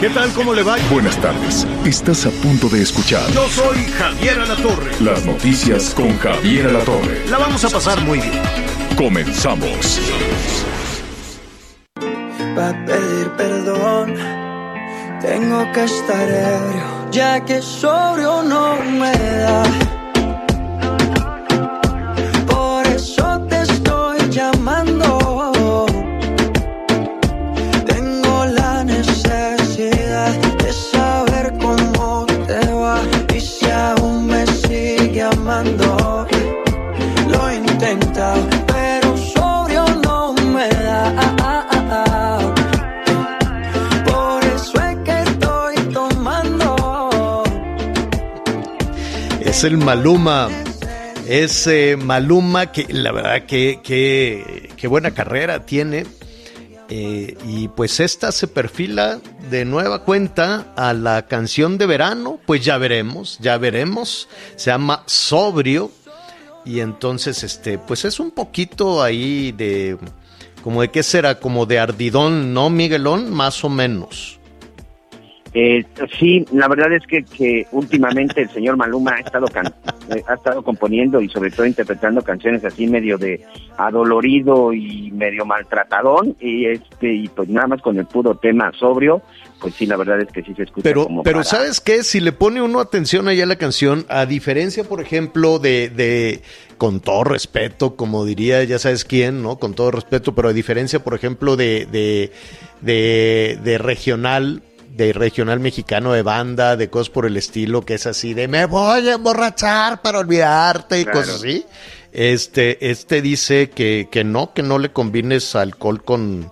¿Qué tal? ¿Cómo le va? Buenas tardes. Estás a punto de escuchar Yo soy Javier Alatorre. las noticias con Javier Alatorre. La vamos a pasar muy bien. Comenzamos. para pedir perdón. Tengo que estar ebrio, ya que sobrio no me da. Es el Maluma. Es eh, Maluma que la verdad que, que, buena carrera tiene. Eh, y pues esta se perfila de nueva cuenta a la canción de verano. Pues ya veremos, ya veremos. Se llama Sobrio. Y entonces, este, pues es un poquito ahí de. Como de qué será, como de ardidón, ¿no, Miguelón? Más o menos. Eh, sí, la verdad es que, que últimamente el señor Maluma ha estado can- eh, ha estado componiendo y sobre todo interpretando canciones así medio de adolorido y medio maltratadón y este y pues nada más con el puro tema sobrio, pues sí, la verdad es que sí se escucha Pero, como pero para- ¿sabes qué? Si le pone uno atención allá a la canción, a diferencia, por ejemplo, de, de, con todo respeto, como diría ya sabes quién, ¿no? Con todo respeto, pero a diferencia, por ejemplo, de, de, de, de regional, de regional mexicano, de banda, de cosas por el estilo, que es así de me voy a emborrachar para olvidarte y Claro. cosas así. Este, este dice que, que no, que no le combines alcohol con,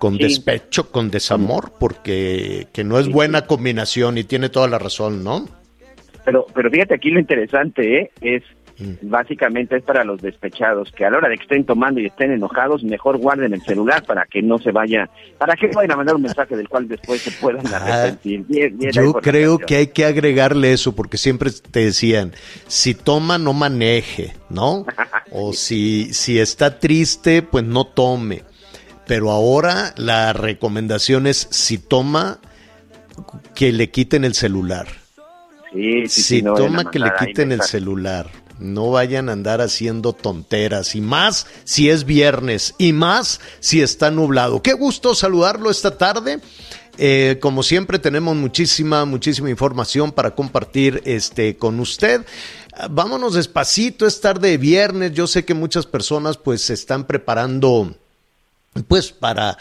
con Sí. despecho, con desamor, porque que no es buena combinación y tiene toda la razón, ¿no? Pero, pero fíjate aquí lo interesante, ¿eh? Es Mm. básicamente es para los despechados que a la hora de que estén tomando y estén enojados, mejor guarden el celular para que no se vaya, para que vayan a mandar un mensaje del cual después se puedan arrepentir. Bien, Yo creo que hay que agregarle eso, porque siempre te decían, si toma, no maneje, ¿no? O si, si está triste, pues no tome. Pero ahora la recomendación es, si toma, que le quiten el celular. Sí, sí, si sí, no toma que le quiten el celular. No vayan a andar haciendo tonteras. Y más si es viernes. Y más si está nublado. Qué gusto saludarlo esta tarde. Eh, como siempre tenemos muchísima, muchísima información para compartir este, con usted. Vámonos despacito, es tarde de viernes. Yo sé que muchas personas pues se están preparando pues para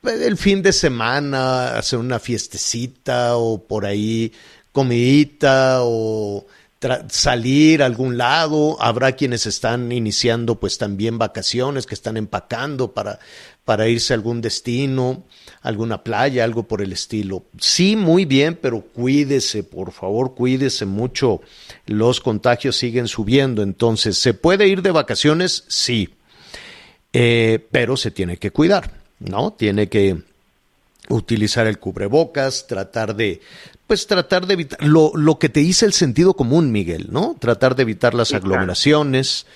pues, el fin de semana, hacer una fiestecita o por ahí comidita o salir a algún lado. Habrá quienes están iniciando pues también vacaciones, que están empacando para, para irse a algún destino, alguna playa, algo por el estilo. Sí, muy bien, pero cuídese, por favor, cuídese mucho. Los contagios siguen subiendo, entonces, ¿se puede ir de vacaciones? Sí. Eh, pero se tiene que cuidar, ¿no? Tiene que utilizar el cubrebocas, tratar de, pues tratar de evitar, lo, lo que te dice el sentido común, Miguel, ¿no? Tratar de evitar las Sí, claro. aglomeraciones,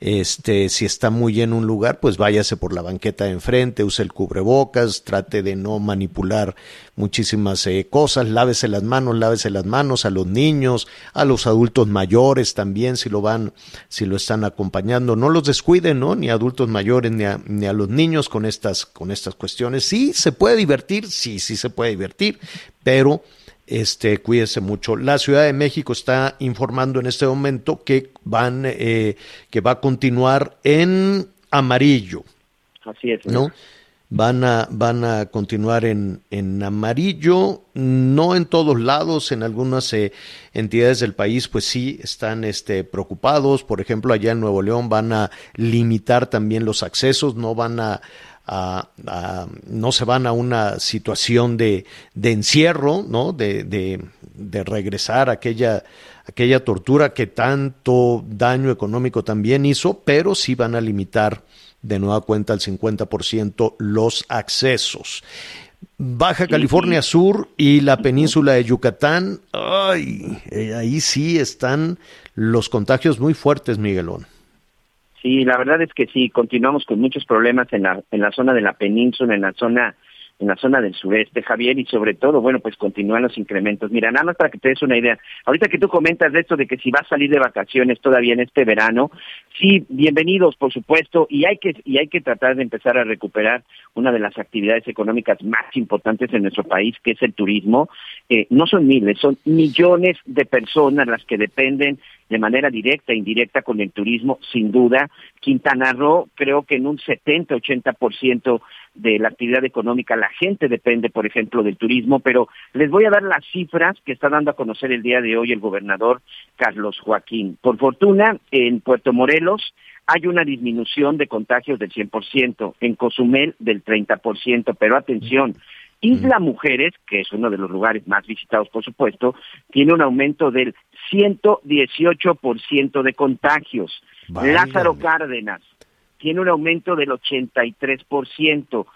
este, si está muy en un lugar, pues váyase por la banqueta de enfrente, use el cubrebocas, trate de no manipular muchísimas eh, cosas, lávese las manos, lávese las manos a los niños, a los adultos mayores también, si lo van, si lo están acompañando, no los descuiden, ¿no? Ni a adultos mayores ni a, ni a los niños con estas, con estas cuestiones. Sí, se puede divertir, sí, sí se puede divertir, pero este, cuídese mucho. La Ciudad de México está informando en este momento que van, eh, que va a continuar en amarillo, Así es. ¿no? Van a, van a continuar en, en amarillo, no en todos lados, en algunas eh, entidades del país, pues sí están este, preocupados. Por ejemplo, allá en Nuevo León van a limitar también los accesos, no van a, no se van a una situación de, de encierro, ¿no? De, de, de, regresar a aquella, aquella tortura que tanto daño económico también hizo, pero sí van a limitar de nueva cuenta al 50% los accesos. Baja California Sur y la península de Yucatán, ay, eh, ahí sí están los contagios muy fuertes, Miguelón. Sí, la verdad es que sí, continuamos con muchos problemas en la, en la zona de la península, en la zona en la zona del sureste, Javier, y sobre todo, bueno, pues continúan los incrementos. Mira, nada más para que te des una idea, ahorita que tú comentas de esto de que si va a salir de vacaciones todavía en este verano, sí, bienvenidos, por supuesto, y hay que, y hay que tratar de empezar a recuperar una de las actividades económicas más importantes en nuestro país, que es el turismo. Eh, no son miles, son millones de personas las que dependen de manera directa e indirecta con el turismo, sin duda. Quintana Roo, creo que en un 70-80% de la actividad económica, la gente depende, por ejemplo, del turismo, pero les voy a dar las cifras que está dando a conocer el día de hoy el gobernador Carlos Joaquín. Por fortuna, en Puerto Morelos hay una disminución de contagios del 100%, en Cozumel del 30%, pero atención, Isla Mujeres, que es uno de los lugares más visitados, por supuesto, tiene un aumento del 118% de contagios. Lázaro Cárdenas tiene un aumento del 83%.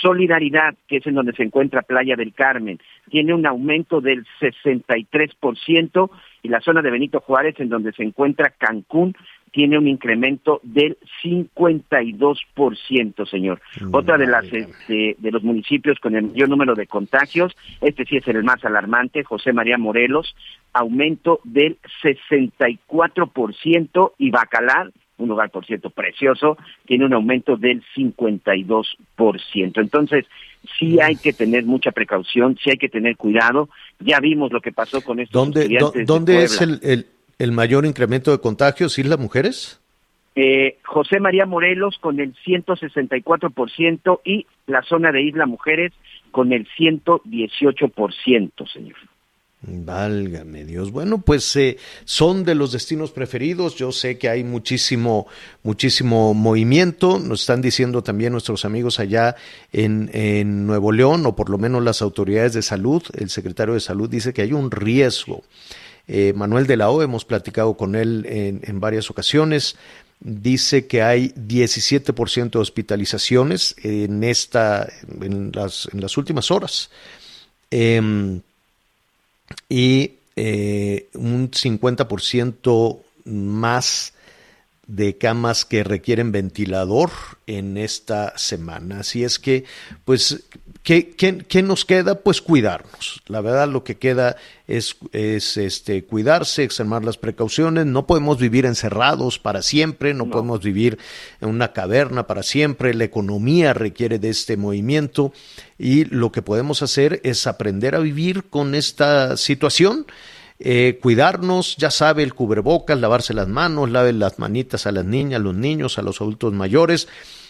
Solidaridad, que es en donde se encuentra Playa del Carmen, tiene un aumento del 63% y la zona de Benito Juárez, en donde se encuentra Cancún, tiene un incremento del 52%, señor. Otra de las este, de los municipios con el mayor número de contagios, este sí es el más alarmante, José María Morelos, aumento del 64% y Bacalar un lugar, por cierto, precioso, tiene un aumento del 52%. Entonces, sí hay que tener mucha precaución, sí hay que tener cuidado. Ya vimos lo que pasó con estos ¿Dónde, estudiantes ¿Dónde es el, el, mayor incremento de contagios? ¿Isla Mujeres? Eh, José María Morelos con el 164% y la zona de Isla Mujeres con el 118%, señor. Válgame Dios. Bueno, pues eh, son de los destinos preferidos. Yo sé que hay muchísimo, muchísimo movimiento. Nos están diciendo también nuestros amigos allá en, en, Nuevo León, o por lo menos las autoridades de salud. El secretario de salud dice que hay un riesgo. Eh, Manuel de la O, hemos platicado con él en, en varias ocasiones. Dice que hay 17% de hospitalizaciones en esta, en las, en las últimas horas. Eh, y eh, un 50% más de camas que requieren ventilador en esta semana. Así es que, pues, ¿qué, qué, nos queda? Pues cuidarnos. La verdad, lo que queda es, es este, cuidarse, extremar las precauciones. No podemos vivir encerrados para siempre, no, no, podemos vivir en una caverna para siempre. La economía requiere de este movimiento y lo que podemos hacer es aprender a vivir con esta situación eh, cuidarnos, ya sabe, el cubrebocas, lavarse las manos, lave las manitas a las niñas, a los niños, a los adultos mayores.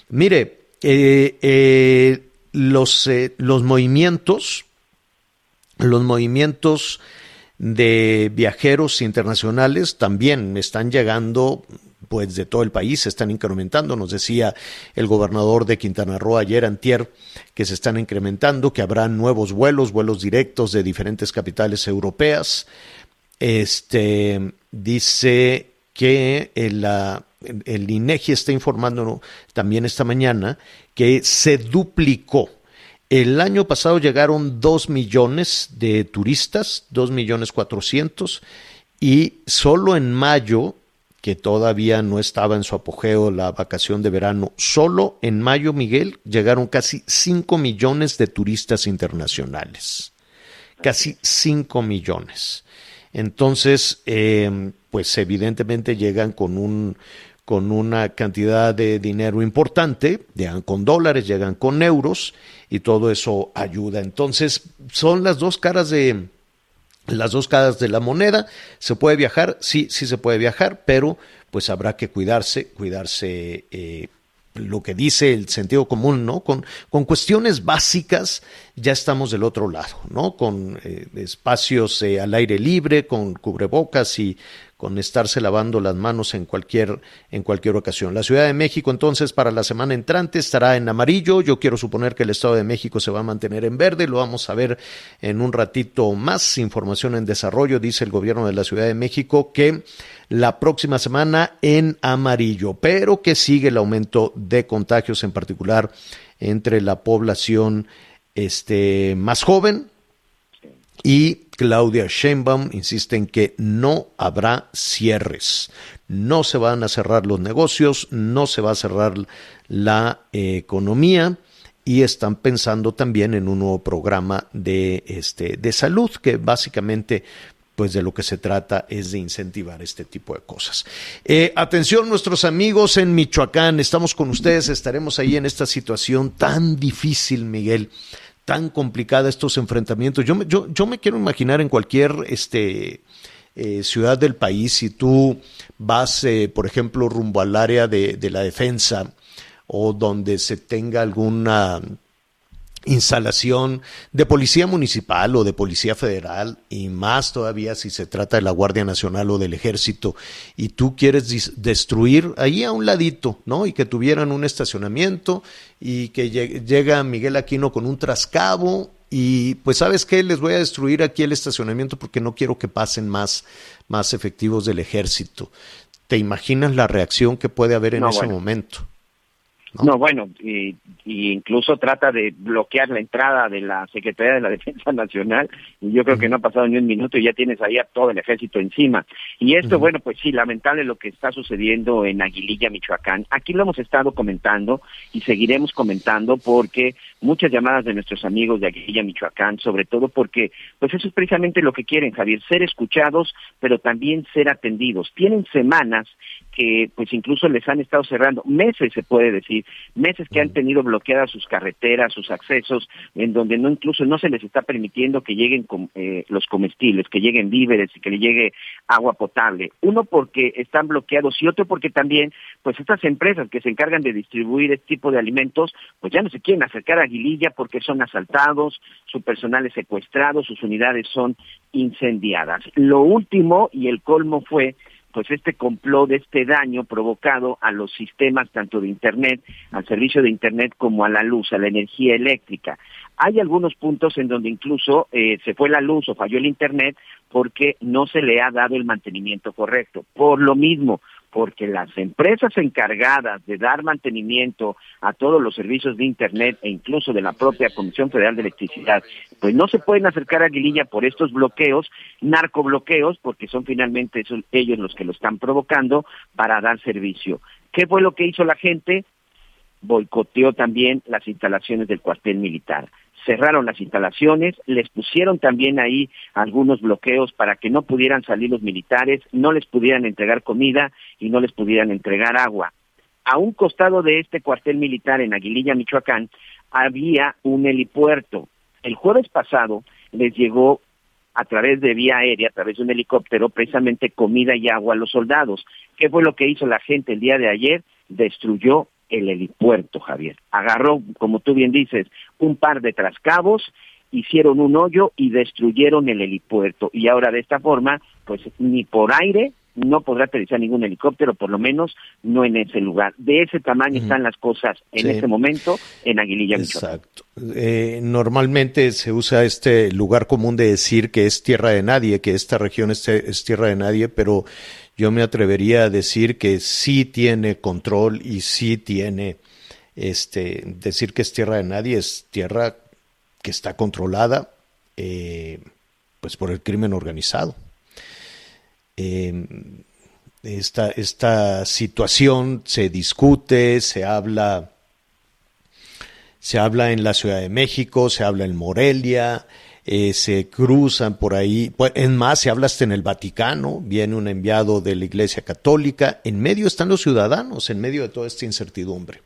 Mire, eh, eh, los, los movimientos, los movimientos de viajeros internacionales también están llegando pues de todo el país se están incrementando. Nos decía el gobernador de Quintana Roo ayer antier que se están incrementando, que habrá nuevos vuelos, vuelos directos de diferentes capitales europeas. Este dice que el, el INEGI está informando también esta mañana que se duplicó. El año pasado llegaron dos millones de turistas, dos millones cuatrocientos, y solo en mayo que todavía no estaba en su apogeo la vacación de verano. Solo en mayo, Miguel, llegaron casi 5 millones de turistas internacionales. Casi 5 millones. Entonces, eh, pues evidentemente llegan con un con una cantidad de dinero importante, llegan con dólares, llegan con euros y todo eso ayuda. Entonces, son las dos caras de, las dos caras de la moneda. ¿Se puede viajar? Sí, sí se puede viajar, pero pues habrá que cuidarse, cuidarse eh, lo que dice el sentido común, ¿no? Con, con cuestiones básicas ya estamos del otro lado, ¿no? Con eh, espacios eh, al aire libre, con cubrebocas y con estarse lavando las manos en cualquier, en cualquier ocasión. La Ciudad de México entonces para la semana entrante estará en amarillo. Yo quiero suponer que el Estado de México se va a mantener en verde. Lo vamos a ver en un ratito más. Información en desarrollo, dice el gobierno de la Ciudad de México, que la próxima semana en amarillo, pero que sigue el aumento de contagios, en particular entre la población este, más joven, y Claudia Sheinbaum insiste en que no habrá cierres, no se van a cerrar los negocios, no se va a cerrar la economía y están pensando también en un nuevo programa de, este, de salud que básicamente pues de lo que se trata es de incentivar este tipo de cosas. Eh, atención nuestros amigos en Michoacán, estamos con ustedes, estaremos ahí en esta situación tan difícil, Miguel tan complicada estos enfrentamientos. Yo, me quiero imaginar en cualquier este, eh, ciudad del país, si tú vas, eh, por ejemplo, rumbo al área de la defensa o donde se tenga alguna instalación de policía municipal o de policía federal y más todavía si se trata de la Guardia Nacional o del Ejército y tú quieres destruir ahí a un ladito, ¿no? Y que tuvieran un estacionamiento y que llega Miguel Aquino con un trascabo y pues sabes qué, les voy a destruir aquí el estacionamiento porque no quiero que pasen más, más efectivos del ejército. ¿Te imaginas la reacción que puede haber en ese momento? No, bueno, y, incluso trata de bloquear la entrada de la Secretaría de la Defensa Nacional y yo creo que no ha pasado ni un minuto y ya tienes ahí a todo el ejército encima. Y esto, bueno, pues sí, lamentable lo que está sucediendo en Aguililla, Michoacán. Aquí lo hemos estado comentando y seguiremos comentando porque muchas llamadas de nuestros amigos de Aguililla, Michoacán, sobre todo porque, pues eso es precisamente lo que quieren, Javier, ser escuchados, pero también ser atendidos. Tienen semanas que, pues incluso les han estado cerrando, meses se puede decir, meses que han tenido bloqueadas sus carreteras, sus accesos, en donde no incluso no se les está permitiendo que lleguen eh, los comestibles, que lleguen víveres y que le llegue agua potable. Uno porque están bloqueados y otro porque también, pues estas empresas que se encargan de distribuir este tipo de alimentos, pues ya no se quieren acercar a Aguililla porque son asaltados, su personal es secuestrado, sus unidades son incendiadas. Lo último y el colmo fue pues este complot este daño provocado a los sistemas tanto de Internet, al servicio de Internet como a la luz, a la energía eléctrica. Hay algunos puntos en donde incluso eh, se fue la luz o falló el Internet porque no se le ha dado el mantenimiento correcto. Por lo mismo, porque las empresas encargadas de dar mantenimiento a todos los servicios de Internet e incluso de la propia Comisión Federal de Electricidad, pues no se pueden acercar a Aguililla por estos bloqueos, narcobloqueos, porque son finalmente ellos los que lo están provocando para dar servicio. ¿Qué fue lo que hizo la gente? Boicoteó también las instalaciones del cuartel militar cerraron las instalaciones, les pusieron también ahí algunos bloqueos para que no pudieran salir los militares, no les pudieran entregar comida y no les pudieran entregar agua. A un costado de este cuartel militar en Aguililla, Michoacán, había un helipuerto. El jueves pasado les llegó a través de vía aérea, a través de un helicóptero, precisamente comida y agua a los soldados. ¿Qué fue lo que hizo la gente el día de ayer? Destruyó el helipuerto, Javier. Agarró, como tú bien dices, un par de trascabos, hicieron un hoyo y destruyeron el helipuerto. Y ahora de esta forma, pues ni por aire no podrá aterrizar ningún helicóptero, por lo menos no en ese lugar. De ese tamaño están las cosas en este momento en Aguililla, Exacto. Eh, normalmente se usa este lugar común de decir que es tierra de nadie, que esta región es tierra de nadie, pero yo me atrevería a decir que sí tiene control y sí tiene, este, decir que es tierra de nadie, es tierra que está controlada, eh, pues por el crimen organizado. Em, esta, esta situación se discute, se habla, se habla en la Ciudad de México, se habla en Morelia, eh, se cruzan por ahí. Pues, en más, se habla hasta en el Vaticano, viene un enviado de la Iglesia Católica. En medio están los ciudadanos, en medio de toda esta incertidumbre.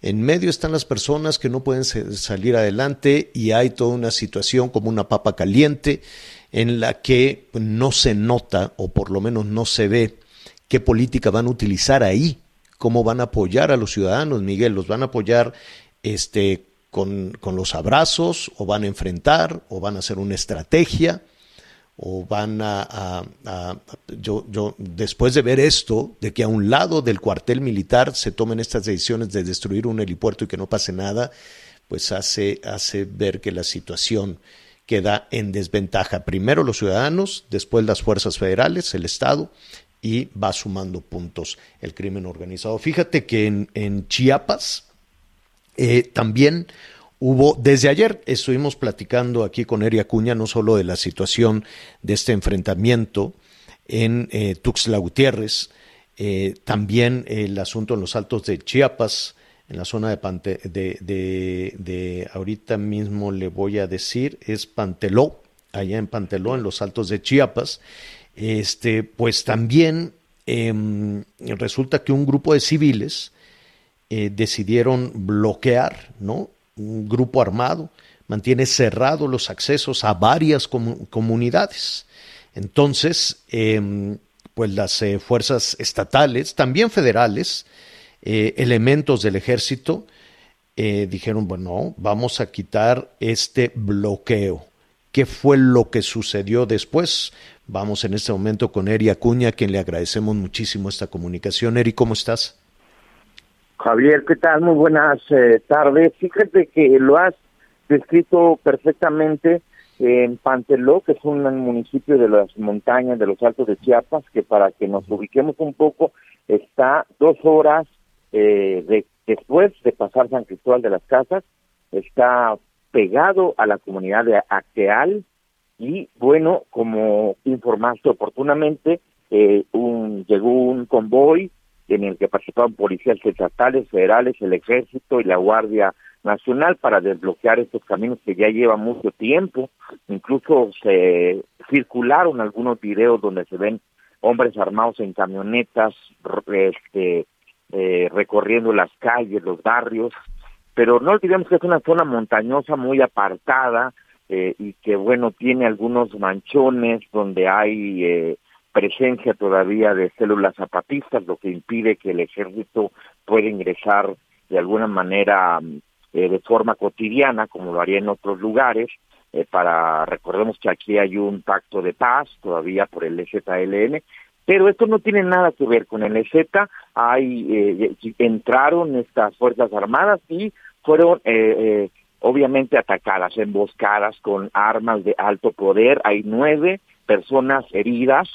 En medio están las personas que no pueden salir adelante y hay toda una situación como una papa caliente en la que no se nota o por lo menos no se ve qué política van a utilizar ahí, cómo van a apoyar a los ciudadanos, Miguel, los van a apoyar este con, con, los abrazos, o van a enfrentar, o van a hacer una estrategia, o van a, yo, yo, después de ver esto, de que a un lado del cuartel militar se tomen estas decisiones de destruir un helipuerto y que no pase nada, pues hace, hace ver que la situación queda en desventaja. Primero los ciudadanos, después las fuerzas federales, el Estado, y va sumando puntos el crimen organizado. Fíjate que en, en Chiapas eh, también hubo, desde ayer estuvimos platicando aquí con Eria Cuña, no solo de la situación de este enfrentamiento en eh, Tuxtla Gutiérrez, eh, también el asunto en los altos de Chiapas, en la zona de, Pante, de, ahorita mismo le voy a decir, es Panteló, allá en Panteló, en los altos de Chiapas, este, pues también eh, resulta que un grupo de civiles eh, decidieron bloquear, ¿no? un grupo armado mantiene cerrados los accesos a varias comunidades. Entonces, em, pues las eh, fuerzas estatales, también federales, eh, elementos del ejército, dijeron, bueno, vamos a quitar este bloqueo. ¿Qué fue lo que sucedió después? Vamos en este momento con Eri Acuña, a quien le agradecemos muchísimo esta comunicación. Eri, ¿cómo estás? Javier, ¿qué tal? Muy buenas eh, tardes. Fíjate que lo has descrito perfectamente en Panteló, que es un municipio de las montañas de los Altos de Chiapas, que para que nos ubiquemos un poco, está dos horas eh, de, después de pasar San Cristóbal de las Casas, está pegado a la comunidad de Acteal y bueno, como informaste oportunamente, eh, un, llegó un convoy en el que participaban policías estatales, federales, el ejército y la Guardia Nacional para desbloquear estos caminos que ya llevan mucho tiempo. Incluso se circularon algunos videos donde se ven hombres armados en camionetas este, eh, recorriendo las calles, los barrios, pero no olvidemos que es una zona montañosa muy apartada eh, y que bueno tiene algunos manchones donde hay eh, presencia todavía de células zapatistas, lo que impide que el ejército pueda ingresar de alguna manera eh, de forma cotidiana, como lo haría en otros lugares, eh, para, recordemos que aquí hay un pacto de paz todavía por el EZLN, pero esto no tiene nada que ver con el EZ, hay, eh, entraron estas Fuerzas Armadas y fueron eh, obviamente atacadas, emboscadas con armas de alto poder, hay nueve personas heridas,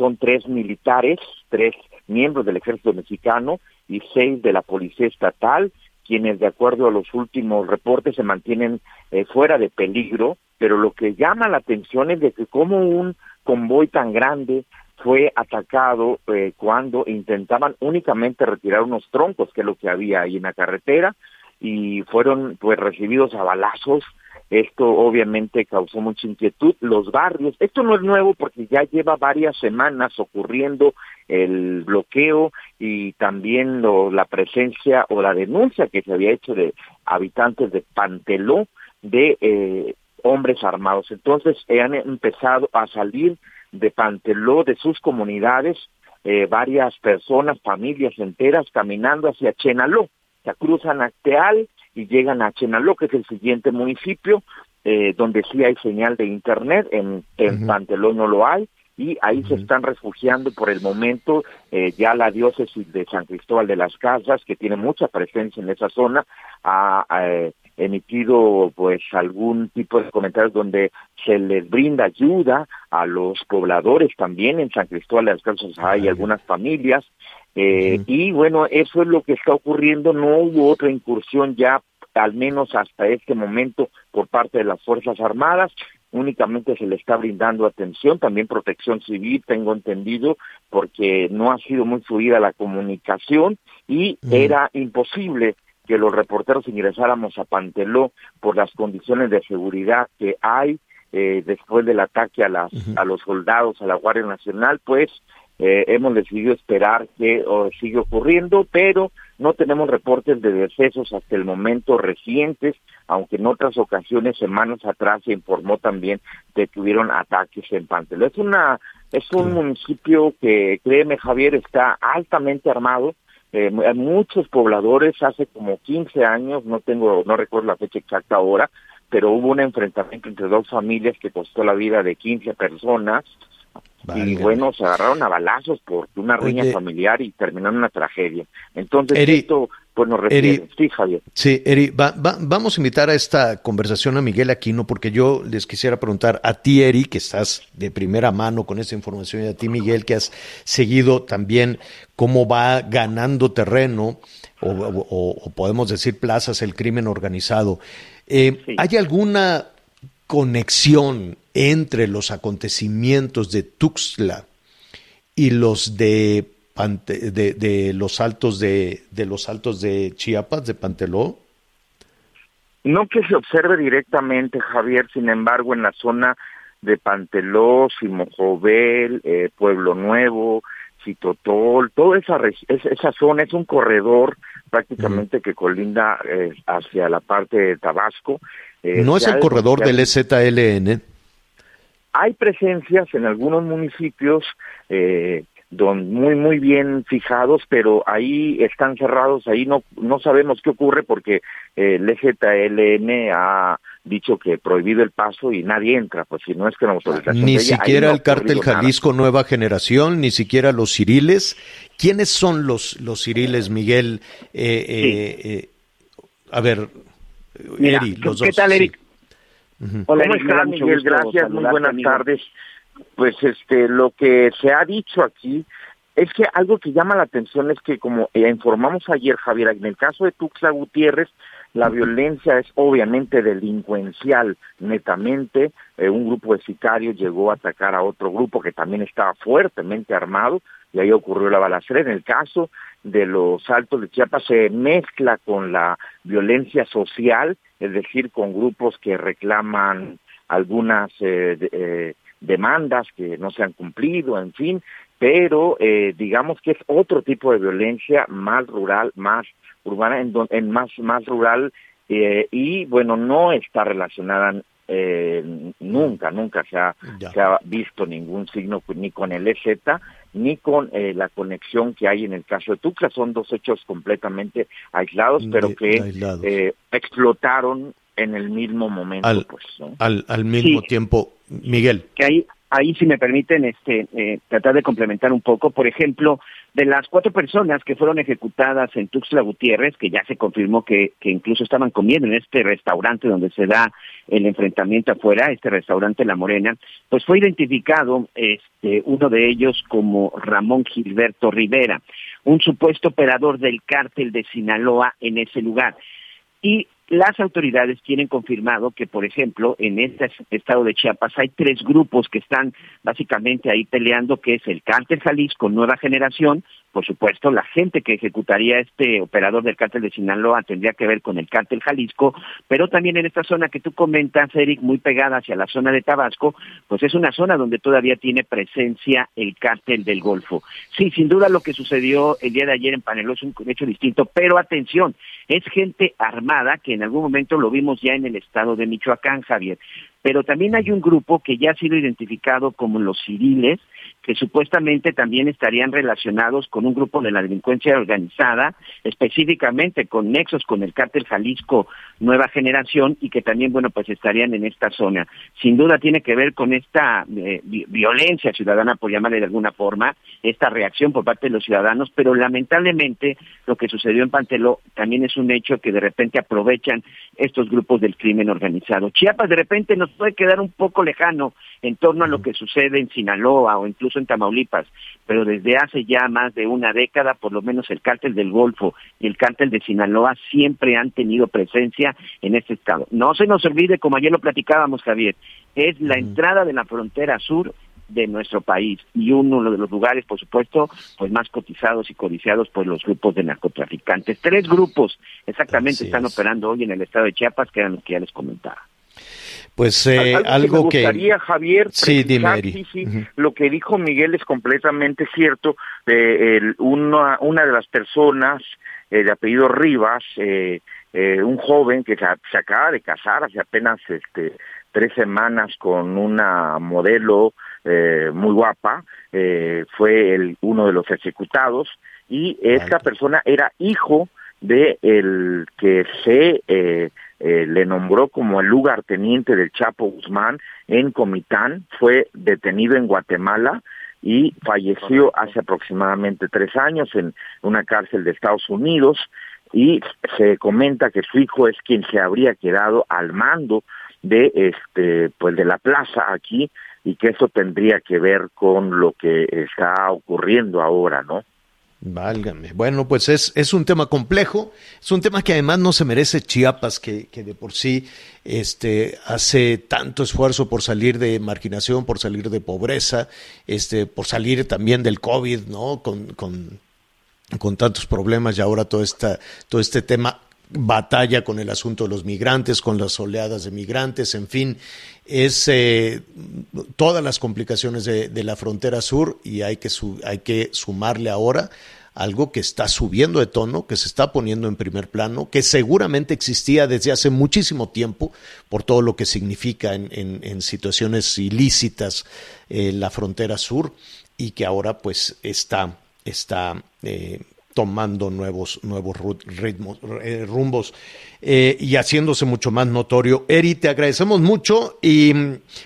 son tres militares, tres miembros del ejército mexicano y seis de la policía estatal, quienes de acuerdo a los últimos reportes se mantienen eh, fuera de peligro, pero lo que llama la atención es de que como un convoy tan grande fue atacado eh, cuando intentaban únicamente retirar unos troncos, que es lo que había ahí en la carretera, y fueron pues recibidos a balazos esto obviamente causó mucha inquietud. Los barrios, esto no es nuevo porque ya lleva varias semanas ocurriendo el bloqueo y también lo, la presencia o la denuncia que se había hecho de habitantes de Panteló de eh, hombres armados. Entonces han empezado a salir de Panteló, de sus comunidades, eh, varias personas, familias enteras caminando hacia Chenaló. Se cruzan a Teal, y llegan a Chenaló, que es el siguiente municipio, eh, donde sí hay señal de internet, en, en Pantelón no lo hay, y ahí se están refugiando por el momento eh, ya la diócesis de San Cristóbal de las Casas, que tiene mucha presencia en esa zona, ha, eh, emitido pues algún tipo de comentarios donde se les brinda ayuda a los pobladores también en San Cristóbal de las Casas. Hay algunas familias eh, y bueno eso es lo que está ocurriendo. No hubo otra incursión ya al menos hasta este momento por parte de las Fuerzas Armadas. Únicamente se le está brindando atención, también protección civil, tengo entendido, porque no ha sido muy fluida la comunicación y era imposible que los reporteros ingresáramos a Panteló por las condiciones de seguridad que hay eh, después del ataque a, las, a los soldados, a la Guardia Nacional, pues eh, hemos decidido esperar que siga ocurriendo, pero no tenemos reportes de decesos hasta el momento recientes, aunque en otras ocasiones, semanas atrás, se informó también de que hubieron ataques en Panteló. Es, una, es un municipio que, créeme Javier, está altamente armado, eh, muchos pobladores hace como 15 años, no tengo, no recuerdo la fecha exacta ahora, pero hubo un enfrentamiento entre dos familias que costó la vida de 15 personas y bueno, se agarraron a balazos por una riña familiar y terminaron una tragedia. Entonces, esto pues nos refiere. sí, Javier. Sí, Eri, vamos a invitar a esta conversación a Miguel Aquino porque yo les quisiera preguntar a ti, Eri, que estás de primera mano con esta información, y a ti, Miguel, que has seguido también cómo va ganando terreno o, podemos decir plazas el crimen organizado. Eh, ¿Hay alguna conexión entre los acontecimientos de Tuxtla y los de, de, los altos de, de los altos de Chiapas, de Panteló? No que se observe directamente, Javier, sin embargo, en la zona de Panteló, Simojovel, eh, Pueblo Nuevo, Citotol, toda esa, esa zona es un corredor prácticamente que colinda eh, hacia la parte de Tabasco. Eh, ¿No es el corredor del EZLN? Hay presencias en algunos municipios eh, don, muy muy bien fijados, pero ahí están cerrados, ahí no no sabemos qué ocurre porque el EZLN ha dicho que prohibido el paso y nadie entra, pues si no es que la autorización Ni siquiera el cártel Jalisco Nueva Generación, ni siquiera los ciriles. ¿Quiénes son los, los ciriles, Miguel? Eh, eh, eh, a ver, Eri, los dos. ¿Qué tal, Eric? Hola, ¿Cómo estás, Miguel? Gracias, muy buenas tardes. Pues este, lo que se ha dicho aquí es que algo que llama la atención es que, como informamos ayer, Javier, en el caso de Tuxtla Gutiérrez, la violencia es obviamente delincuencial, netamente. Eh, un grupo de sicarios llegó a atacar a otro grupo que también estaba fuertemente armado y ahí ocurrió la balacera. En el caso de los altos de Chiapas se mezcla con la violencia social, es decir, con grupos que reclaman algunas eh, eh, demandas que no se han cumplido, en fin, pero digamos que es otro tipo de violencia más rural, más urbana, en, en más, más rural, eh, y bueno, no está relacionada eh, nunca, nunca se ha, se ha, visto ningún signo ni con el EZ ni con eh, la conexión que hay en el caso de Tuxtla. Son dos hechos completamente aislados, pero que explotaron en el mismo momento. Al, pues, al, al mismo tiempo, Miguel. Que ahí si me permiten este eh, tratar de complementar un poco, por ejemplo, de las cuatro personas que fueron ejecutadas en Tuxtla Gutiérrez, que ya se confirmó que, que incluso estaban comiendo en este restaurante donde se da el enfrentamiento afuera, este restaurante La Morena, pues fue identificado este uno de ellos como Ramón Gilberto Rivera, un supuesto operador del cártel de Sinaloa en ese lugar. Y las autoridades tienen confirmado que, por ejemplo, en este estado de Chiapas hay tres grupos que están básicamente ahí peleando, que es el Cártel Jalisco Nueva Generación, por supuesto, la gente que ejecutaría este operador del cártel de Sinaloa tendría que ver con el cártel Jalisco, pero también en esta zona que tú comentas, Eric, muy pegada hacia la zona de Tabasco, pues es una zona donde todavía tiene presencia el cártel del Golfo. Sí, sin duda lo que sucedió el día de ayer en Paneló es un hecho distinto, pero atención, es gente armada que en algún momento lo vimos ya en el estado de Michoacán, Javier. Pero también hay un grupo que ya ha sido identificado como los civiles, que supuestamente también estarían relacionados con un grupo de la delincuencia organizada, específicamente con nexos con el cártel Jalisco Nueva Generación y que también, bueno, pues estarían en esta zona. Sin duda tiene que ver con esta eh, violencia ciudadana, por llamarle de alguna forma, esta reacción por parte de los ciudadanos, pero lamentablemente lo que sucedió en Panteló también es un hecho que de repente aprovechan estos grupos del crimen organizado. Chiapas de repente nos puede quedar un poco lejano en torno a lo que sucede en Sinaloa o incluso en Tamaulipas, pero desde hace ya más de una década, por lo menos el cártel del Golfo y el cártel de Sinaloa siempre han tenido presencia en este estado. No se nos olvide, como ayer lo platicábamos, Javier, es la entrada de la frontera sur de nuestro país y uno de los lugares, por supuesto, pues más cotizados y codiciados por los grupos de narcotraficantes. Tres grupos exactamente están operando hoy en el estado de Chiapas, que eran los que ya les comentaba. Pues eh, algo, que, me gustaría, Javier, sí, dime, lo que dijo Miguel es completamente cierto. Eh, una, una de las personas eh, de apellido Rivas, eh, eh, un joven que se, acaba de casar hace apenas este, tres semanas con una modelo eh, muy guapa, eh, fue el, uno de los ejecutados y esta persona era hijo de el que se eh, eh, le nombró como el lugarteniente del Chapo Guzmán en Comitán, fue detenido en Guatemala y falleció hace aproximadamente tres años en una cárcel de Estados Unidos y se comenta que su hijo es quien se habría quedado al mando de este pues de la plaza aquí y que eso tendría que ver con lo que está ocurriendo ahora, ¿no? Válgame. Bueno, pues es, es un tema complejo, es un tema que además no se merece Chiapas, que, que de por sí este, hace tanto esfuerzo por salir de marginación, por salir de pobreza, este, por salir también del COVID, ¿no? Con, con, con tantos problemas y ahora todo, esta, todo este tema batalla con el asunto de los migrantes, con las oleadas de migrantes, en fin, es eh, todas las complicaciones de, la frontera sur y hay que, hay que sumarle ahora algo que está subiendo de tono, que se está poniendo en primer plano, que seguramente existía desde hace muchísimo tiempo por todo lo que significa en, en, en situaciones ilícitas eh, la frontera sur y que ahora pues está, está eh, tomando nuevos, nuevos ritmos, eh, rumbos eh, y haciéndose mucho más notorio. Eri, te agradecemos mucho y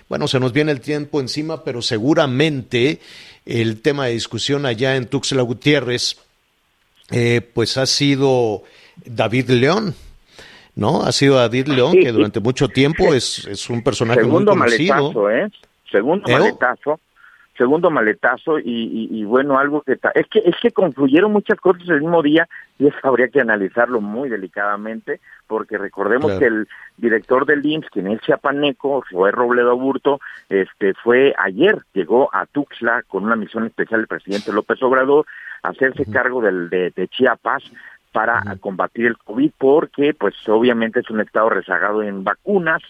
bueno, se nos viene el tiempo encima, pero seguramente el tema de discusión allá en Tuxtla Gutiérrez, eh, pues ha sido David León. ¿No? Ha sido David León, que durante mucho tiempo es, es un personaje Segundo muy conocido. Maletazo, ¿eh? Segundo maletazo segundo maletazo y, y, y, bueno algo que ta es que es que confluyeron muchas cosas el mismo día y eso habría que analizarlo muy delicadamente porque recordemos Claro. que el director del IMSS quien es chiapaneco fue Robledo Aburto este fue ayer llegó a Tuxtla con una misión especial del presidente López Obrador a hacerse cargo del de, de Chiapas para combatir el COVID porque pues obviamente es un estado rezagado en vacunas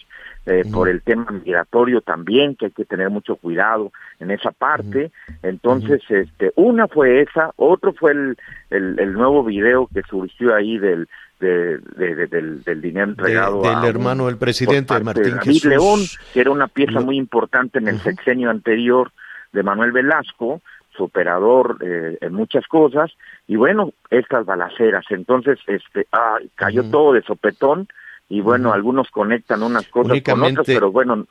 eh, por el tema migratorio también, que hay que tener mucho cuidado en esa parte. Entonces, este, una fue esa, otro fue el, el, el nuevo video que surgió ahí del, de, de- de- del, del dinero entregado del a hermano del presidente, Martín David Jesús. León, que era una pieza muy importante en el sexenio anterior de Manuel Velasco, su operador eh, en muchas cosas, y bueno, estas balaceras. Entonces, este, ah, cayó todo de sopetón, y bueno, algunos conectan unas cosas con otras, pero bueno,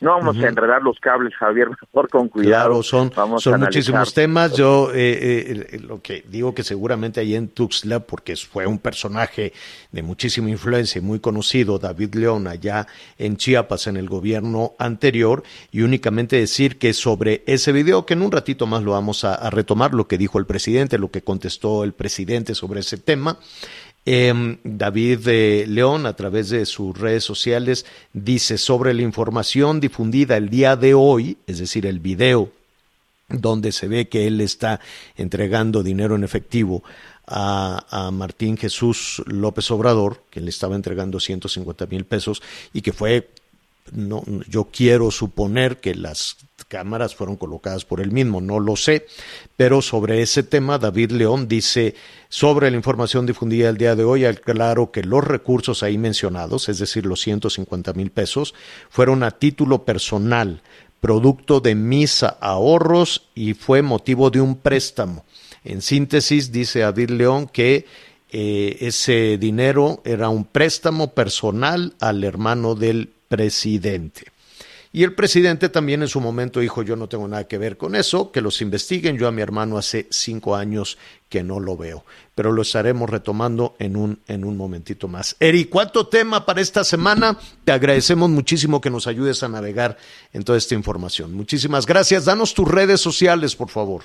no vamos a enredar los cables, Javier, mejor con cuidado. Claro, son, vamos son muchísimos temas. Yo eh, eh, lo que digo que seguramente ahí en Tuxtla, porque fue un personaje de muchísima influencia y muy conocido, David León, allá en Chiapas en el gobierno anterior, y únicamente decir que sobre ese video, que en un ratito más lo vamos a, a retomar, lo que dijo el presidente, lo que contestó el presidente sobre ese tema. Eh, David eh, León, a través de sus redes sociales, dice sobre la información difundida el día de hoy, es decir, el video donde se ve que él está entregando dinero en efectivo a, a Martín Jesús López Obrador, que le estaba entregando 150 mil pesos y que fue, no, yo quiero suponer que las cámaras fueron colocadas por él mismo, no lo sé, pero sobre ese tema David León dice sobre la información difundida el día de hoy, aclaro que los recursos ahí mencionados, es decir, los 150 mil pesos, fueron a título personal, producto de mis ahorros y fue motivo de un préstamo. En síntesis, dice David León que eh, ese dinero era un préstamo personal al hermano del presidente. Y el presidente también en su momento dijo, yo no tengo nada que ver con eso, que los investiguen. Yo a mi hermano hace cinco años que no lo veo, pero lo estaremos retomando en un, en un momentito más. Eri, ¿cuánto tema para esta semana? Te agradecemos muchísimo que nos ayudes a navegar en toda esta información. Muchísimas gracias. Danos tus redes sociales, por favor.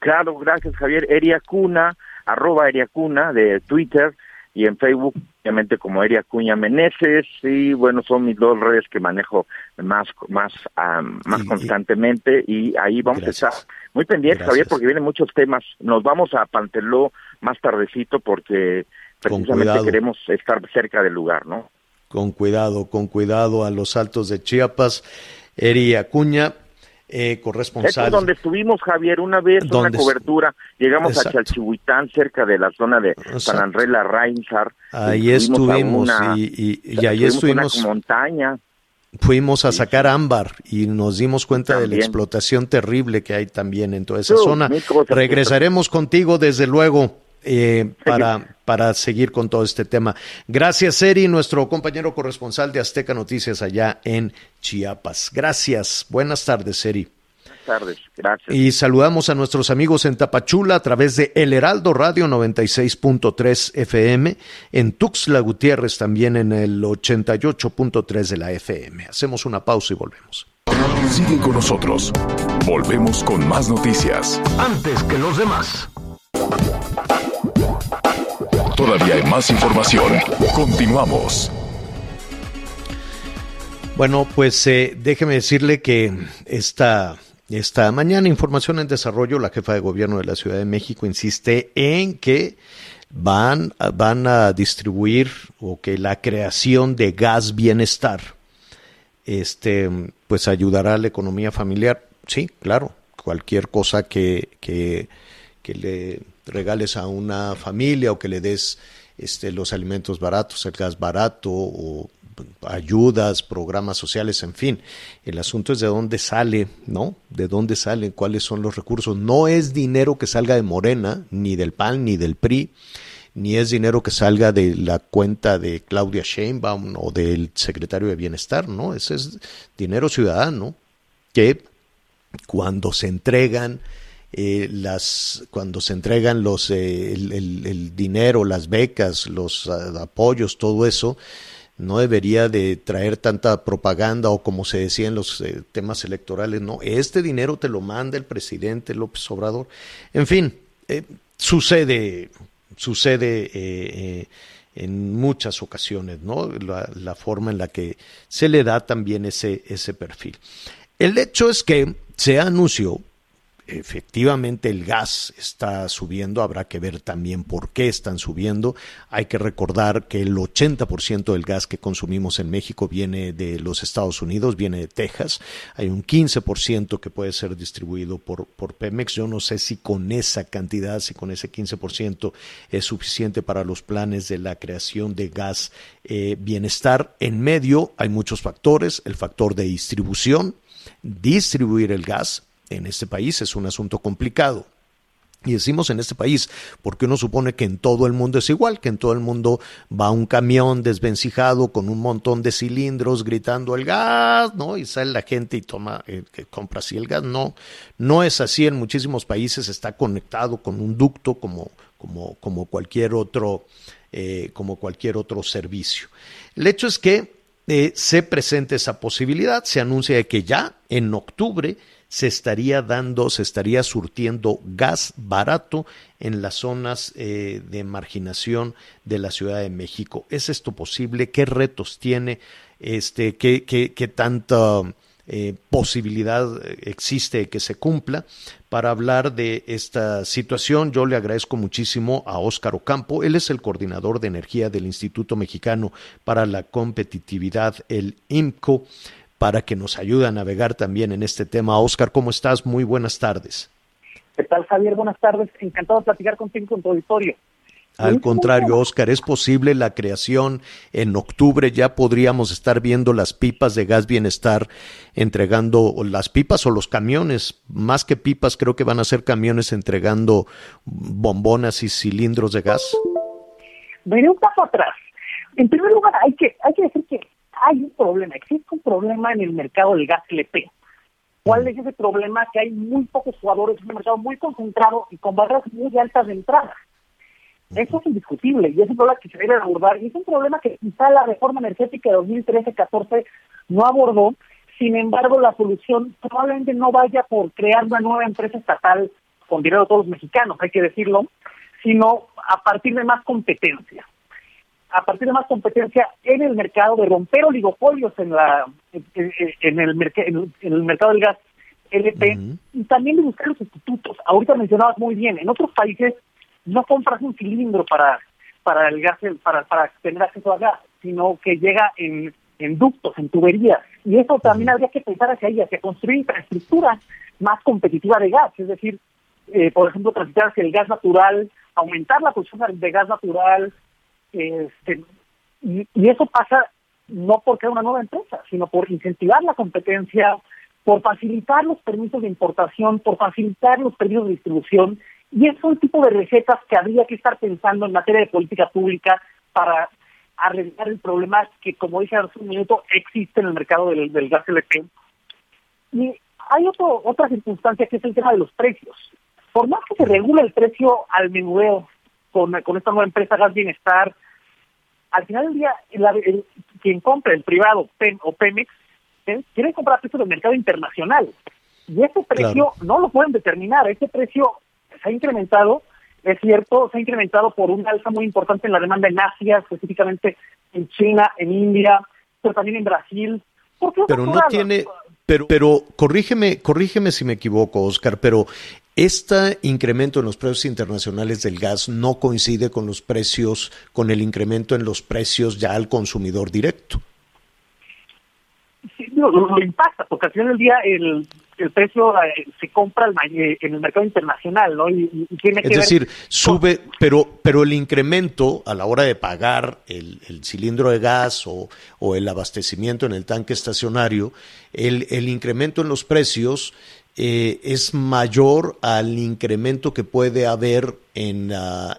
Claro, gracias Javier. Eria Cuna, arroba Eria Cuna de Twitter y en Facebook, obviamente como Eria Cuña Meneses y bueno, son mis dos redes que manejo más más um, más Y- constantemente y ahí vamos Gracias. a estar muy pendientes Gracias. Javier porque vienen muchos temas. Nos vamos a Panteló más tardecito porque precisamente queremos estar cerca del lugar, ¿no? Con cuidado, con cuidado a los altos de Chiapas. Eri Acuña, eh, corresponsal. es donde estuvimos, Javier, una vez, una cobertura. Llegamos Exacto. a Chalchihuitán, cerca de la zona de Exacto. San Andrés La Reinsar. Ahí estuvimos una- y, y- y ahí una estuvimos. montaña. Fuimos a sacar ámbar y nos dimos cuenta de la explotación terrible que hay también en toda esa zona. Regresaremos contigo desde luego. Eh, para, para seguir con todo este tema. Gracias, Eri, nuestro compañero corresponsal de Azteca Noticias allá en Chiapas. Gracias. Buenas tardes, Eri. Buenas tardes, gracias. Y saludamos a nuestros amigos en Tapachula a través de El Heraldo Radio 96.3 FM, en Tuxtla Gutiérrez también en el 88.3 de la FM. Hacemos una pausa y volvemos. Sigue con nosotros. Volvemos con más noticias. Antes que los demás. Todavía hay más información. Continuamos. Bueno, pues eh, déjeme decirle que esta, esta mañana, Información en Desarrollo, la jefa de gobierno de la Ciudad de México insiste en que van, van a distribuir o que la creación de gas bienestar este, pues ayudará a la economía familiar. Sí, claro, cualquier cosa que, que, que le regales a una familia o que le des este, los alimentos baratos, el gas barato o ayudas, programas sociales, en fin. El asunto es de dónde sale, ¿no? De dónde salen, cuáles son los recursos. No es dinero que salga de Morena, ni del PAN, ni del PRI, ni es dinero que salga de la cuenta de Claudia Sheinbaum o del secretario de Bienestar, ¿no? Ese es dinero ciudadano que cuando se entregan eh, las cuando se entregan los eh, el, el, dinero, las becas, los uh, apoyos, todo eso, no debería de traer tanta propaganda o como se decía en los eh, temas electorales, no, este dinero te lo manda el presidente López Obrador. En fin, sucede, sucede en muchas ocasiones, ¿no? La, la, forma en la que se le da también ese, ese perfil. El hecho es que se anunció efectivamente el gas está subiendo, habrá que ver también por qué están subiendo. Hay que recordar que el 80% del gas que consumimos en México viene de los Estados Unidos, viene de Texas. Hay un 15% que puede ser distribuido por, por Pemex. Yo no sé si con esa cantidad, si con ese 15% es suficiente para los planes de la creación de gas eh, bienestar. En medio hay muchos factores, el factor de distribución, distribuir el gas, en este país es un asunto complicado. Y decimos en este país, porque uno supone que en todo el mundo es igual, que en todo el mundo va un camión desvencijado con un montón de cilindros gritando el gas, ¿no? Y sale la gente y toma, eh, que compra así el gas. No, no es así. En muchísimos países está conectado con un ducto como, como, como cualquier otro, eh, como cualquier otro servicio. El hecho es que eh, se presenta esa posibilidad, se anuncia que ya en octubre se estaría dando, se estaría surtiendo gas barato en las zonas eh, de marginación de la Ciudad de México. ¿Es esto posible? ¿Qué retos tiene? Este, ¿Qué, qué, qué tanta eh, posibilidad existe de que se cumpla? Para hablar de esta situación, yo le agradezco muchísimo a Óscar Ocampo. Él es el coordinador de energía del Instituto Mexicano para la Competitividad, el IMCO para que nos ayude a navegar también en este tema. Oscar, ¿cómo estás? Muy buenas tardes. ¿Qué tal, Javier? Buenas tardes. Encantado de platicar contigo con tu auditorio. Al contrario, Oscar, ¿es posible la creación en octubre? Ya podríamos estar viendo las pipas de gas bienestar entregando las pipas o los camiones, más que pipas, creo que van a ser camiones entregando bombonas y cilindros de gas. Veré un paso atrás. En primer lugar, hay que, hay que decir que hay un problema, existe un problema en el mercado del gas LP. ¿Cuál es ese problema? Que hay muy pocos jugadores, un mercado muy concentrado y con barreras muy altas de entrada. Eso es indiscutible y es un problema que se debe abordar y es un problema que quizá la reforma energética de 2013-14 no abordó. Sin embargo, la solución probablemente no vaya por crear una nueva empresa estatal con dinero de todos los mexicanos, hay que decirlo, sino a partir de más competencia a partir de más competencia en el mercado, de romper oligopolios en la en, el, en el mercado del gas LP y también de buscar los sustitutos. Ahorita mencionabas muy bien, en otros países no compras un cilindro para para el gas para para tener acceso a gas, sino que llega en, en ductos, en tuberías. Y eso también habría que pensar hacia ahí, hacia construir infraestructura más competitiva de gas, es decir, eh, por ejemplo, transitar hacia el gas natural, aumentar la producción de gas natural, este, y, eso pasa no porque una nueva empresa, sino por incentivar la competencia, por facilitar los permisos de importación, por facilitar los permisos de distribución Y es un tipo de recetas que habría que estar pensando en materia de política pública para arreglar el problema que, como dije hace un minuto, existe en el mercado del, gas LP. Y hay otro, otra circunstancia que es el tema de los precios. Por más que se regule el precio al menudeo con, con esta nueva empresa Gas Bienestar, al final del día, quien compra, el privado PEM o Pemex, ¿eh? quiere comprar precio del mercado internacional. Y ese precio no lo pueden determinar. Ese precio se ha incrementado es cierto, se ha incrementado por un alza muy importante en la demanda en Asia, específicamente en China, en India, pero también en Brasil. Pero no tiene, pero, pero corrígeme, corrígeme si me equivoco, Oscar, pero este incremento en los precios internacionales del gas no coincide con los precios, con el incremento en los precios ya al consumidor directo. Sí, lo, lo impacta, porque al final del día el el precio eh, se compra eh, en el mercado internacional, ¿no? Y, tiene es decir, sube, pero pero el incremento a la hora de pagar el, cilindro de gas o, el abastecimiento en el tanque estacionario, el, el incremento en los precios eh, es mayor al incremento que puede haber en,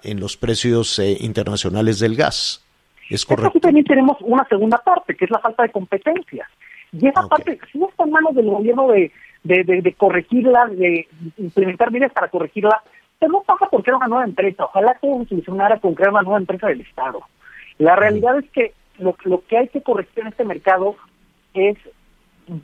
en los precios internacionales del gas. ¿Es correcto? Aquí también tenemos una segunda parte, que es la falta de competencia. Y esa parte sí está en manos del gobierno de, de, de, corregirla, de implementar medidas para corregirla, pero no pasa por crear una nueva empresa. Ojalá se solucionara con crear una nueva empresa del Estado. La realidad es que lo, lo que hay que corregir en este mercado es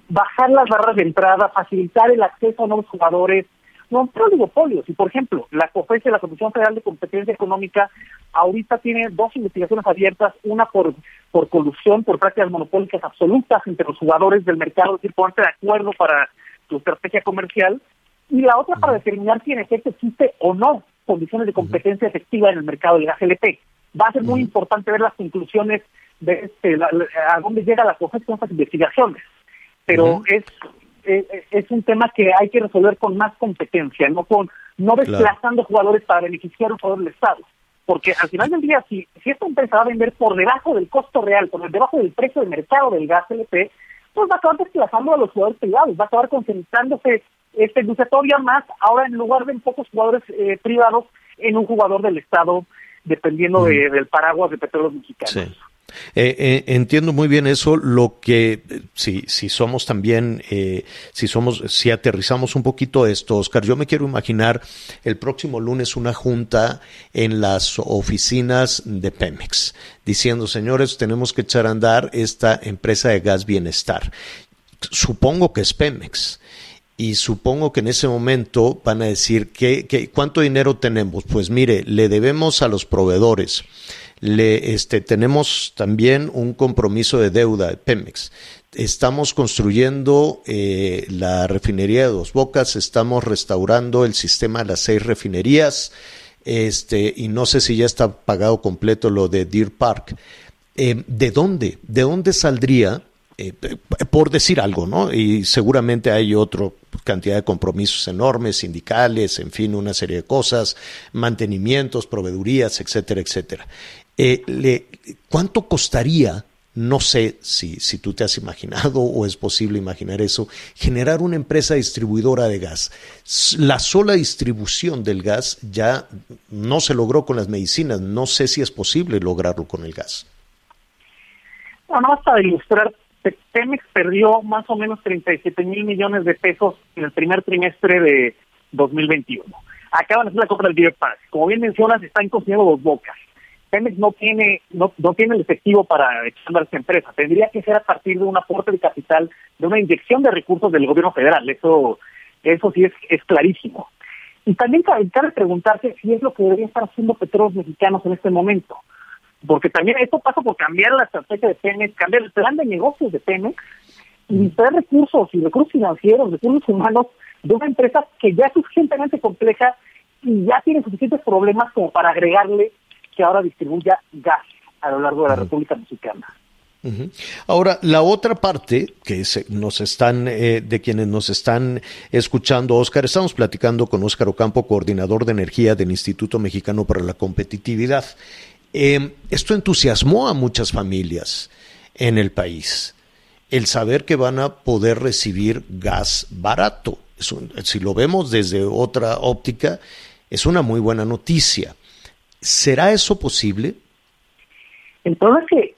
bajar las barras de entrada, facilitar el acceso a nuevos jugadores, no oligopolios. Y por ejemplo, la COFESE, la Comisión Federal de Competencia Económica, ahorita tiene dos investigaciones abiertas, una por por colusión, por prácticas monopólicas absolutas entre los jugadores del mercado, es decir, ponerse de acuerdo para su estrategia comercial, y la otra para determinar si en efecto existe o no condiciones de competencia efectiva en el mercado del gas LP. Va a ser muy importante ver las conclusiones de este, a dónde llega la cosa con estas investigaciones. Pero es, es, un tema que hay que resolver con más competencia, no con no desplazando jugadores para beneficiar a un jugador del Estado. Porque al final del día, si, si esta empresa va a vender por debajo del costo real, por debajo del precio de mercado del gas LP, pues va a acabar desplazando a los jugadores privados, va a acabar concentrándose esta industria todavía más, ahora en lugar de en pocos jugadores eh, privados, en un jugador del Estado, dependiendo del paraguas de petróleos mexicanos. Eh, eh, entiendo muy bien eso. Lo que si, si somos también, eh, si somos, si aterrizamos un poquito esto, Oscar, yo me quiero imaginar el próximo lunes una junta en las oficinas de Pemex, diciendo, señores, tenemos que echar a andar esta empresa de gas bienestar. Supongo que es Pemex y supongo que en ese momento van a decir que, cuánto dinero tenemos. Pues mire, le debemos a los proveedores le, este, tenemos también un compromiso de deuda de Pemex. Estamos construyendo eh, la refinería de Dos Bocas, estamos restaurando el sistema de las seis refinerías, este, y no sé si ya está pagado completo lo de Deer Park. Eh, ¿De dónde? ¿De dónde saldría? Eh, por decir algo, ¿no? Y seguramente hay otra cantidad de compromisos enormes, sindicales, en fin, una serie de cosas, mantenimientos, proveedurías, etcétera, etcétera. Eh, le, ¿Cuánto costaría, no sé si, si tú te has imaginado o es posible imaginar eso, generar una empresa distribuidora de gas? La sola distribución del gas ya no se logró con las medicinas, no sé si es posible lograrlo con el gas. Bueno, para ilustrar, Pemex perdió más o menos 37 mil millones de pesos en el primer trimestre de 2021. Acaban de hacer la compra del Deer Como bien mencionas, están consiguiendo dos bocas. Pemex no tiene no, no tiene el efectivo para echar a esa empresa. Tendría que ser a partir de un aporte de capital, de una inyección de recursos del gobierno federal. Eso eso sí es, es clarísimo. Y también cabe, preguntarse si es lo que deberían estar haciendo petróleos mexicanos en este momento. Porque también esto pasa por cambiar la estrategia de Pemex, cambiar el plan de negocios de Pemex y traer recursos y recursos financieros, recursos humanos de una empresa que ya es suficientemente compleja y ya tiene suficientes problemas como para agregarle que ahora distribuya gas a lo largo de la República Mexicana. Ahora, la otra parte que nos están, eh, de quienes nos están escuchando, Oscar, estamos platicando con Óscar Ocampo, coordinador de energía del Instituto Mexicano para la Competitividad. Em, esto entusiasmó a muchas familias en el país, el saber que van a poder recibir gas barato. si lo vemos desde otra óptica, es una muy buena noticia. ¿Será eso posible? El problema es que,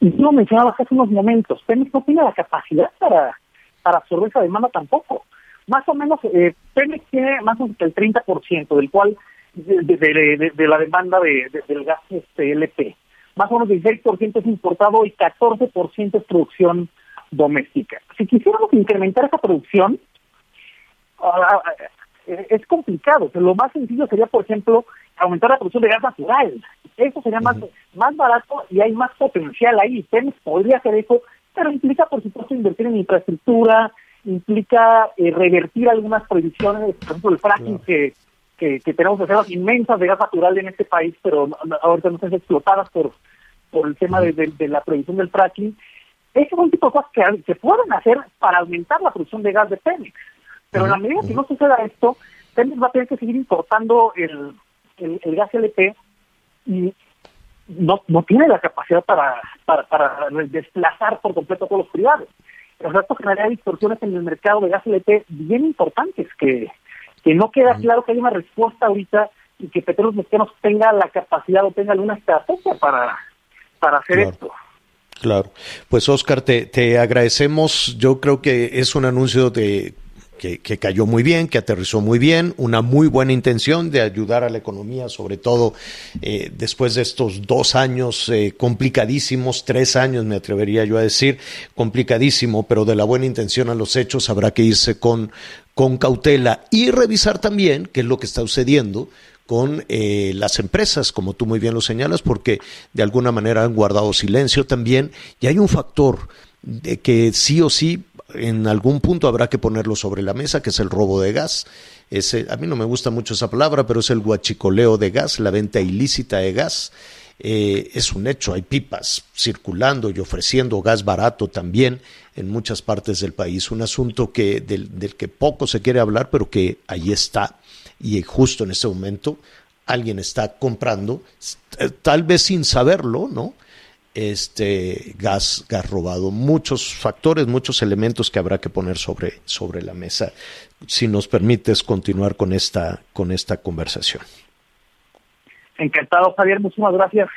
yo mencionaba hace unos momentos, Pemex no tiene la capacidad para, para absorber esa demanda tampoco. Más o menos, eh, Pemex tiene más o menos el 30%, del cual, de, la demanda de, del gas este, LP. Más o menos el 16% es importado y 14% es producción doméstica. Si quisiéramos incrementar esa producción, ah, ah, eh, es complicado. lo más sencillo sería, por ejemplo, aumentar la producción de gas natural. Eso sería más, más barato y hay más potencial ahí. Pemex podría hacer eso, pero implica, por supuesto, invertir en infraestructura, implica eh, revertir algunas prohibiciones, por ejemplo, el fracking que, que, tenemos reservas inmensas de gas natural en este país, pero ahorita no están explotadas por, por el tema de, la prohibición del fracking. Ese es un tipo de cosas que se pueden hacer para aumentar la producción de gas de Pemex. Pero en la medida que no suceda esto, Pemex va a tener que seguir importando el, el, gas LP y no, no tiene la capacidad para, para, para desplazar por completo a todos los privados. O sea, esto generaría distorsiones en el mercado de gas LP bien importantes, que, que no queda claro que hay una respuesta ahorita y que Petróleos Mexicanos tenga la capacidad o tenga alguna estrategia para, para hacer esto. Claro. Pues Oscar, te, te agradecemos. Yo creo que es un anuncio de que, cayó muy bien, que aterrizó muy bien, una muy buena intención de ayudar a la economía, sobre todo eh, después de estos dos años eh, complicadísimos, tres años me atrevería yo a decir, complicadísimo, pero de la buena intención a los hechos habrá que irse con, con cautela y revisar también qué es lo que está sucediendo con eh, las empresas, como tú muy bien lo señalas, porque de alguna manera han guardado silencio también. Y hay un factor de que sí o sí en algún punto habrá que ponerlo sobre la mesa, que es el robo de gas. Ese, a mí no me gusta mucho esa palabra, pero es el guachicoleo de gas, la venta ilícita de gas. Eh, es un hecho, hay pipas circulando y ofreciendo gas barato también en muchas partes del país. Un asunto que, del, del que poco se quiere hablar, pero que ahí está. Y justo en ese momento alguien está comprando, tal vez sin saberlo, ¿no? Este gas, gas robado. Muchos factores, muchos elementos que habrá que poner sobre, sobre la mesa. Si nos permites continuar con esta, con esta conversación. Encantado, Javier, muchísimas gracias.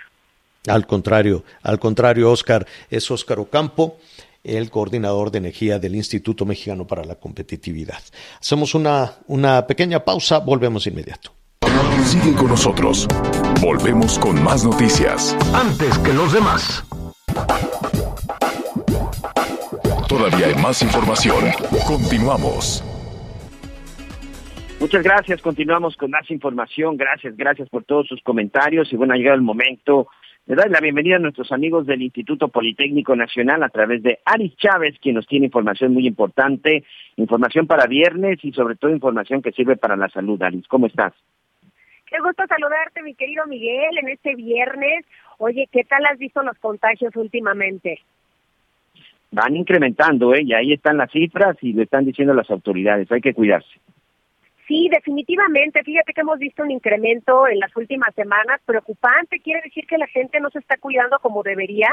Al contrario, al contrario, Oscar, es Oscar Ocampo, el coordinador de energía del Instituto Mexicano para la Competitividad. Hacemos una, una pequeña pausa, volvemos inmediato. Sigue con nosotros. Volvemos con más noticias. Antes que los demás. Todavía hay más información. Continuamos. Muchas gracias. Continuamos con más información. Gracias, gracias por todos sus comentarios. Y bueno, ha llegado el momento de dar la bienvenida a nuestros amigos del Instituto Politécnico Nacional a través de Aris Chávez, quien nos tiene información muy importante, información para viernes y sobre todo información que sirve para la salud. Aris, ¿cómo estás? Qué gusto saludarte, mi querido Miguel, en este viernes. Oye, ¿qué tal has visto los contagios últimamente? Van incrementando, ¿eh? Y ahí están las cifras y lo están diciendo las autoridades. Hay que cuidarse. Sí, definitivamente. Fíjate que hemos visto un incremento en las últimas semanas preocupante. Quiere decir que la gente no se está cuidando como debería.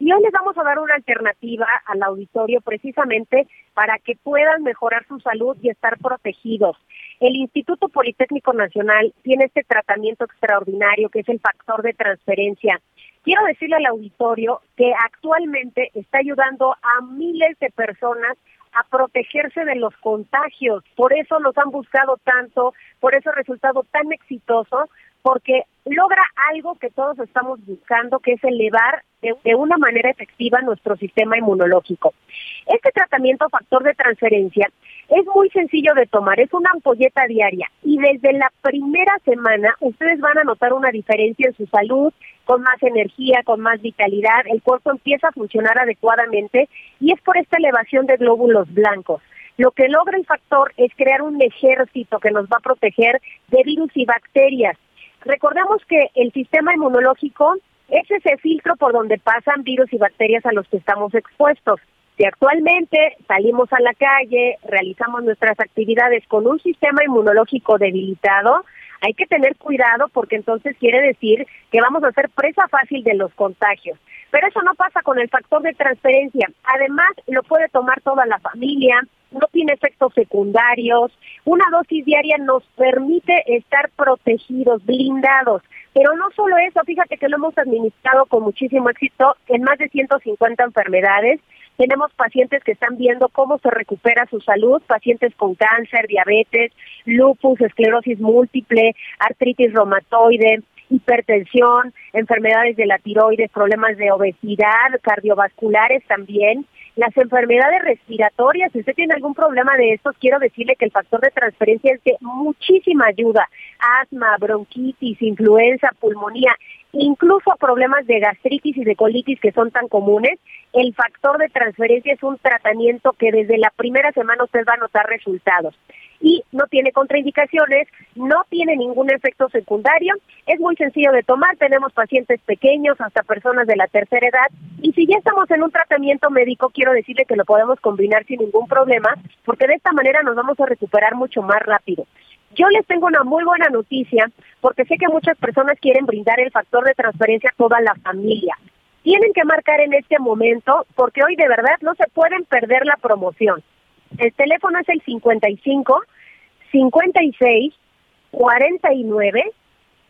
Y hoy les vamos a dar una alternativa al auditorio precisamente para que puedan mejorar su salud y estar protegidos. El Instituto Politécnico Nacional tiene este tratamiento extraordinario que es el factor de transferencia. Quiero decirle al auditorio que actualmente está ayudando a miles de personas a protegerse de los contagios. Por eso nos han buscado tanto, por eso ha resultado tan exitoso, porque logra algo que todos estamos buscando, que es elevar de, una manera efectiva nuestro sistema inmunológico. Este tratamiento factor de transferencia es muy sencillo de tomar, es una ampolleta diaria y desde la primera semana ustedes van a notar una diferencia en su salud, con más energía, con más vitalidad, el cuerpo empieza a funcionar adecuadamente y es por esta elevación de glóbulos blancos. Lo que logra el factor es crear un ejército que nos va a proteger de virus y bacterias. Recordemos que el sistema inmunológico es ese filtro por donde pasan virus y bacterias a los que estamos expuestos. Si actualmente salimos a la calle, realizamos nuestras actividades con un sistema inmunológico debilitado, hay que tener cuidado porque entonces quiere decir que vamos a ser presa fácil de los contagios. Pero eso no pasa con el factor de transferencia. Además, lo puede tomar toda la familia, no tiene efectos secundarios. Una dosis diaria nos permite estar protegidos, blindados. Pero no solo eso, fíjate que lo hemos administrado con muchísimo éxito en más de 150 enfermedades. Tenemos pacientes que están viendo cómo se recupera su salud, pacientes con cáncer, diabetes, lupus, esclerosis múltiple, artritis reumatoide, hipertensión, enfermedades de la tiroides, problemas de obesidad, cardiovasculares también. Las enfermedades respiratorias, si usted tiene algún problema de estos, quiero decirle que el factor de transferencia es de muchísima ayuda. Asma, bronquitis, influenza, pulmonía, incluso problemas de gastritis y de colitis que son tan comunes. El factor de transferencia es un tratamiento que desde la primera semana usted va a notar resultados y no tiene contraindicaciones, no tiene ningún efecto secundario, es muy sencillo de tomar, tenemos pacientes pequeños hasta personas de la tercera edad y si ya estamos en un tratamiento médico, quiero decirle que lo podemos combinar sin ningún problema, porque de esta manera nos vamos a recuperar mucho más rápido. Yo les tengo una muy buena noticia, porque sé que muchas personas quieren brindar el factor de transferencia a toda la familia. Tienen que marcar en este momento, porque hoy de verdad no se pueden perder la promoción. El teléfono es el 55 56 49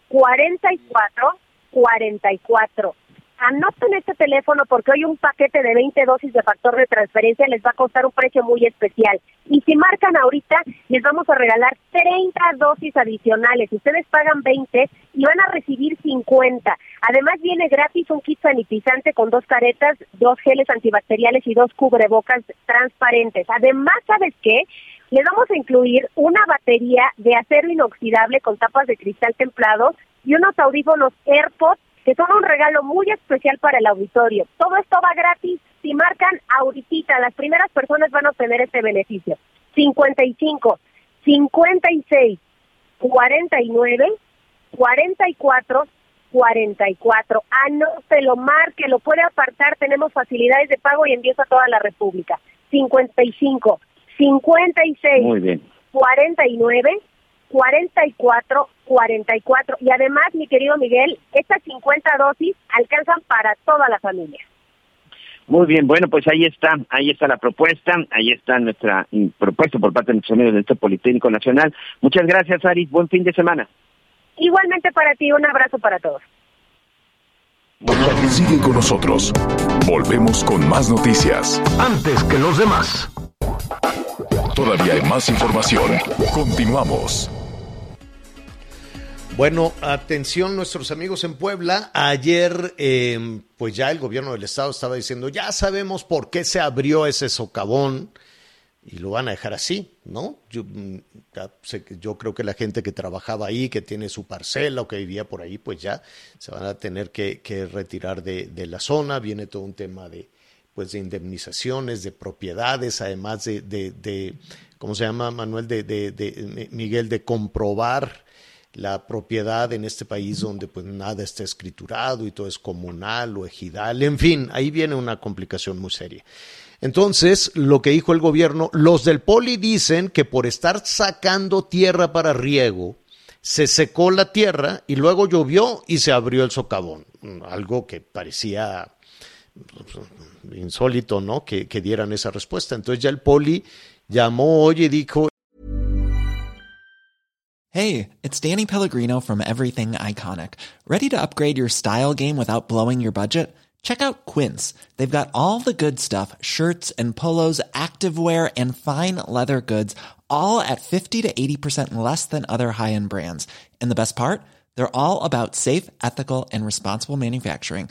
44 44. Anoten este teléfono porque hoy un paquete de 20 dosis de factor de transferencia les va a costar un precio muy especial. Y si marcan ahorita, les vamos a regalar 30 dosis adicionales. Ustedes pagan 20 y van a recibir 50. Además viene gratis un kit sanitizante con dos caretas, dos geles antibacteriales y dos cubrebocas transparentes. Además, ¿sabes qué? Les vamos a incluir una batería de acero inoxidable con tapas de cristal templado y unos audífonos AirPods que son un regalo muy especial para el auditorio. Todo esto va gratis si marcan ahorita. Las primeras personas van a obtener este beneficio. 55, 56, 49, 44, 44. Anótelo, marque, lo puede apartar. Tenemos facilidades de pago y envíos a toda la República. 55, 56, Muy bien. 49, 44 44 y además mi querido Miguel estas 50 dosis alcanzan para toda la familia muy bien, bueno, pues ahí está, ahí está la propuesta, ahí está nuestra propuesta por parte de nuestros amigos del Instituto Politécnico Nacional. Muchas gracias, Aris, buen fin de semana. Igualmente para ti, un abrazo para todos. Sigue con nosotros. Volvemos con más noticias. Antes que los demás. Todavía hay más información. Continuamos. Bueno, atención nuestros amigos en Puebla. Ayer, em, pues ya el gobierno del estado estaba diciendo, ya sabemos por qué se abrió ese socavón y lo van a dejar así, ¿no? Yo, mm, yo creo que la gente que trabajaba ahí, que tiene su parcela o que vivía por ahí, pues ya se van a tener que, retirar de, la zona. Viene todo un tema de, pues de indemnizaciones, de propiedades, además de, de, ¿cómo se llama, Manuel? De, de, Miguel, de comprobar la propiedad en este país donde pues nada está escriturado y todo es comunal o ejidal, en fin, ahí viene una complicación muy seria. Entonces, lo que dijo el gobierno, los del poli dicen que por estar sacando tierra para riego, se secó la tierra y luego llovió y se abrió el socavón, algo que parecía insólito, ¿no? Que, que dieran esa respuesta. Entonces ya el poli llamó hoy y dijo, Hey, it's Danny Pellegrino from Everything Iconic. Ready to upgrade your style game without blowing your budget? Check out Quince. They've got all the good stuff shirts and polos, activewear, and fine leather goods, all at 50 to 80% less than other high end brands. And the best part? They're all about safe, ethical, and responsible manufacturing.